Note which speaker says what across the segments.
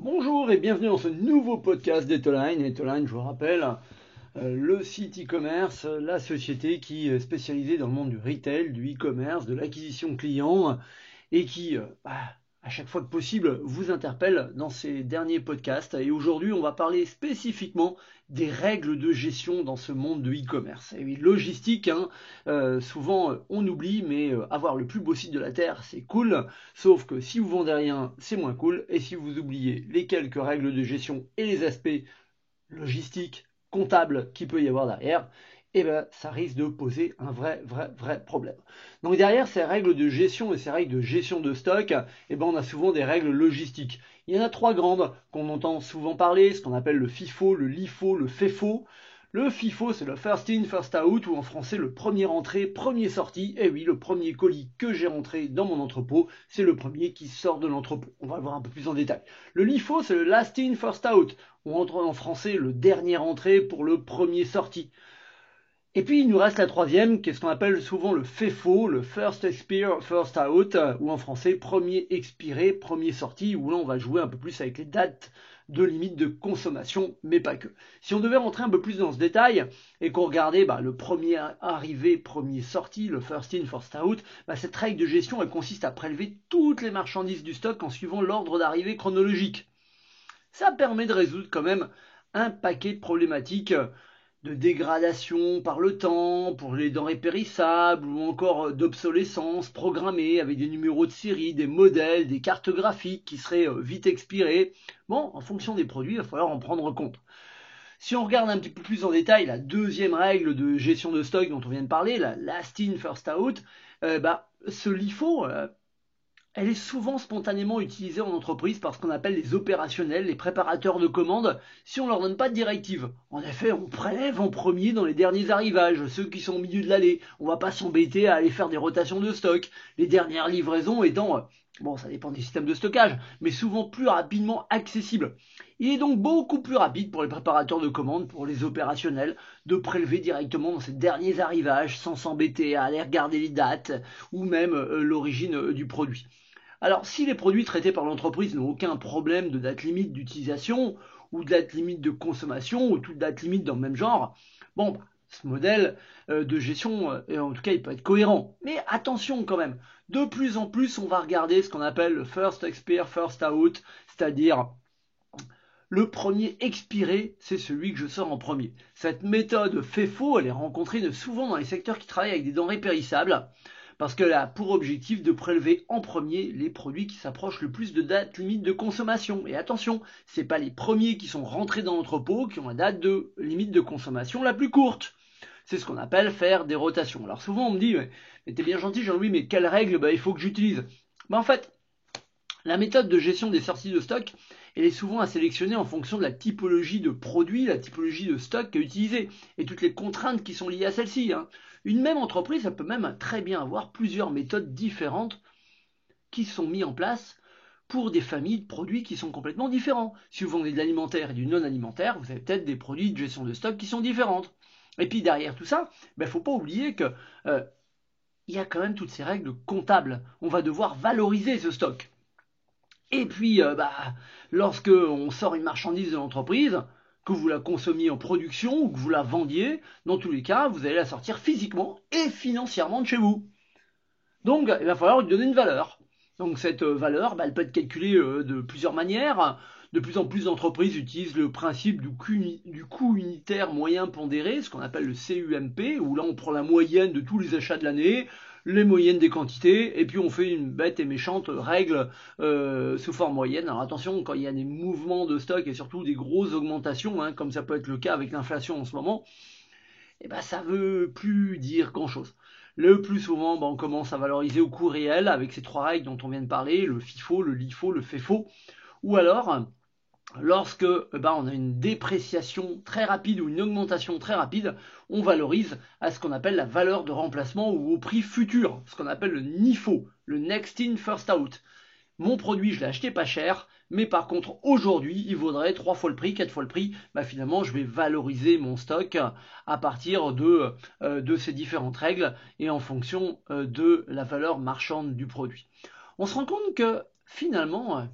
Speaker 1: Bonjour et bienvenue dans ce nouveau podcast d'Etoline. Etoline, je vous rappelle, euh, le site e-commerce, la société qui est spécialisée dans le monde du retail, du e-commerce, de l'acquisition client et qui, euh, bah, à chaque fois que possible, vous interpelle dans ces derniers podcasts. Et aujourd'hui, on va parler spécifiquement des règles de gestion dans ce monde de e-commerce. Et oui, logistique, hein, euh, souvent on oublie, mais euh, avoir le plus beau site de la Terre, c'est cool. Sauf que si vous vendez rien, c'est moins cool. Et si vous oubliez les quelques règles de gestion et les aspects logistiques, comptables qu'il peut y avoir derrière, eh ben, ça risque de poser un vrai, vrai, vrai problème. Donc derrière ces règles de gestion et ces règles de gestion de stock, eh ben, on a souvent des règles logistiques. Il y en a trois grandes qu'on entend souvent parler, ce qu'on appelle le FIFO, le LIFO, le FEFO. Le FIFO, c'est le first in, first out, ou en français le premier entré, premier sorti. Et eh oui, le premier colis que j'ai rentré dans mon entrepôt, c'est le premier qui sort de l'entrepôt. On va le voir un peu plus en détail. Le LIFO, c'est le last in, first out, ou en français le dernier entré pour le premier sorti. Et puis il nous reste la troisième, qui est ce qu'on appelle souvent le FEFO, le First Expire, First Out, ou en français premier expiré, premier sorti, où là on va jouer un peu plus avec les dates de limite de consommation, mais pas que. Si on devait rentrer un peu plus dans ce détail et qu'on regardait bah, le premier arrivé, premier sorti, le first in, first out, bah, cette règle de gestion elle consiste à prélever toutes les marchandises du stock en suivant l'ordre d'arrivée chronologique. Ça permet de résoudre quand même un paquet de problématiques de dégradation par le temps, pour les denrées périssables, ou encore d'obsolescence programmée avec des numéros de série, des modèles, des cartes graphiques qui seraient euh, vite expirées. Bon, en fonction des produits, il va falloir en prendre compte. Si on regarde un petit peu plus en détail la deuxième règle de gestion de stock dont on vient de parler, la last in, first out, euh, bah, ce LIFO, euh, elle est souvent spontanément utilisée en entreprise par ce qu'on appelle les opérationnels, les préparateurs de commandes, si on leur donne pas de directive. En effet, on prélève en premier dans les derniers arrivages, ceux qui sont au milieu de l'allée. On va pas s'embêter à aller faire des rotations de stock. Les dernières livraisons étant, euh, bon, ça dépend des systèmes de stockage, mais souvent plus rapidement accessibles. Il est donc beaucoup plus rapide pour les préparateurs de commandes, pour les opérationnels, de prélever directement dans ces derniers arrivages sans s'embêter à aller regarder les dates ou même euh, l'origine euh, du produit. Alors, si les produits traités par l'entreprise n'ont aucun problème de date limite d'utilisation, ou de date limite de consommation, ou toute date limite dans le même genre, bon, ce modèle euh, de gestion, euh, en tout cas, il peut être cohérent. Mais attention quand même, de plus en plus, on va regarder ce qu'on appelle le first expire, first out, c'est-à-dire le premier expiré, c'est celui que je sors en premier. Cette méthode fait faux, elle est rencontrée souvent dans les secteurs qui travaillent avec des denrées périssables parce qu'elle a pour objectif de prélever en premier les produits qui s'approchent le plus de date limite de consommation. Et attention, c'est pas les premiers qui sont rentrés dans l'entrepôt qui ont la date de limite de consommation la plus courte. C'est ce qu'on appelle faire des rotations. Alors souvent on me dit, mais, t'es bien gentil Jean-Louis, mais quelle règle? Bah, il faut que j'utilise bah, En fait, la méthode de gestion des sorties de stock, elle est souvent à sélectionner en fonction de la typologie de produit, la typologie de stock à utiliser et toutes les contraintes qui sont liées à celle-ci. Hein. Une même entreprise, elle peut même très bien avoir plusieurs méthodes différentes qui sont mises en place pour des familles de produits qui sont complètement différents. Si vous vendez de l'alimentaire et du non-alimentaire, vous avez peut-être des produits de gestion de stock qui sont différentes. Et puis derrière tout ça, il ben, ne faut pas oublier que euh, il y a quand même toutes ces règles comptables. On va devoir valoriser ce stock. Et puis, euh, bah, lorsque on sort une marchandise de l'entreprise, que vous la consommiez en production ou que vous la vendiez, dans tous les cas, vous allez la sortir physiquement et financièrement de chez vous. Donc, il va falloir lui donner une valeur. Donc, cette euh, valeur, bah, elle peut être calculée euh, de plusieurs manières. De plus en plus d'entreprises utilisent le principe du coût, unitaire moyen pondéré, ce qu'on appelle le CUMP, où là on prend la moyenne de tous les achats de l'année, les moyennes des quantités, et puis on fait une bête et méchante règle euh, sous forme moyenne. Alors attention, quand il y a des mouvements de stock et surtout des grosses augmentations, hein, comme ça peut être le cas avec l'inflation en ce moment, eh ben ça veut plus dire grand chose. Le plus souvent, ben, on commence à valoriser au coût réel avec ces trois règles dont on vient de parler, le FIFO, le LIFO, le FEFO, ou alors lorsque eh ben, on a une dépréciation très rapide ou une augmentation très rapide, on valorise à ce qu'on appelle la valeur de remplacement ou au prix futur, ce qu'on appelle le NIFO, le Next In First Out. Mon produit, je l'ai acheté pas cher, mais par contre aujourd'hui, il vaudrait trois fois le prix, quatre fois le prix. Bah, finalement, je vais valoriser mon stock à partir de, euh, ces différentes règles et en fonction euh, de la valeur marchande du produit. On se rend compte que finalement,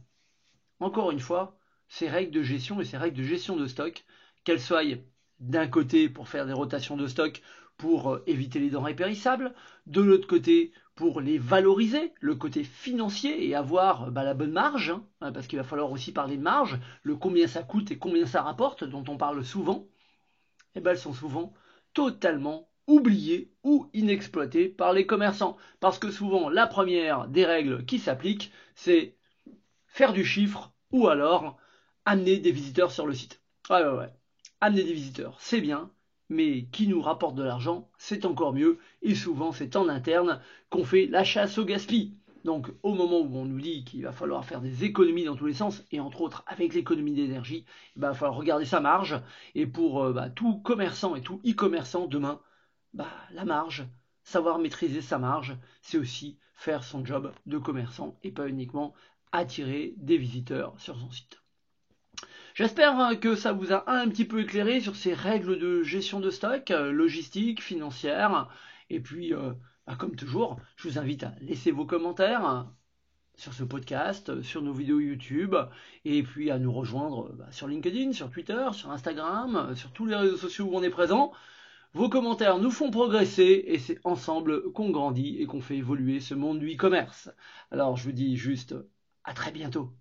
Speaker 1: encore une fois, ces règles de gestion et ces règles de gestion de stock, qu'elles soient d'un côté pour faire des rotations de stock pour euh, éviter les denrées périssables, de l'autre côté pour les valoriser, le côté financier et avoir bah, la bonne marge, hein, hein, parce qu'il va falloir aussi parler de marge, le combien ça coûte et combien ça rapporte, dont on parle souvent, et eh ben elles sont souvent totalement oubliées ou inexploitées par les commerçants. Parce que souvent, la première des règles qui s'appliquent, c'est faire du chiffre ou alors amener des visiteurs sur le site. Ouais, ouais, ouais. Amener des visiteurs, c'est bien, mais qui nous rapporte de l'argent, c'est encore mieux, et souvent c'est en interne qu'on fait la chasse au gaspillage. Donc au moment où on nous dit qu'il va falloir faire des économies dans tous les sens, et entre autres avec l'économie d'énergie, il va falloir regarder sa marge, et pour euh, bah, tout commerçant et tout e-commerçant demain, bah, la marge, savoir maîtriser sa marge, c'est aussi faire son job de commerçant, et pas uniquement attirer des visiteurs sur son site. J'espère hein, que ça vous a un petit peu éclairé sur ces règles de gestion de stock, euh, logistique, financière. Et puis, euh, bah, comme toujours, je vous invite à laisser vos commentaires sur ce podcast, sur nos vidéos YouTube, et puis à nous rejoindre bah, sur LinkedIn, sur Twitter, sur Instagram, sur tous les réseaux sociaux où on est présent. Vos commentaires nous font progresser et c'est ensemble qu'on grandit et qu'on fait évoluer ce monde du e-commerce. Alors je vous dis juste à très bientôt.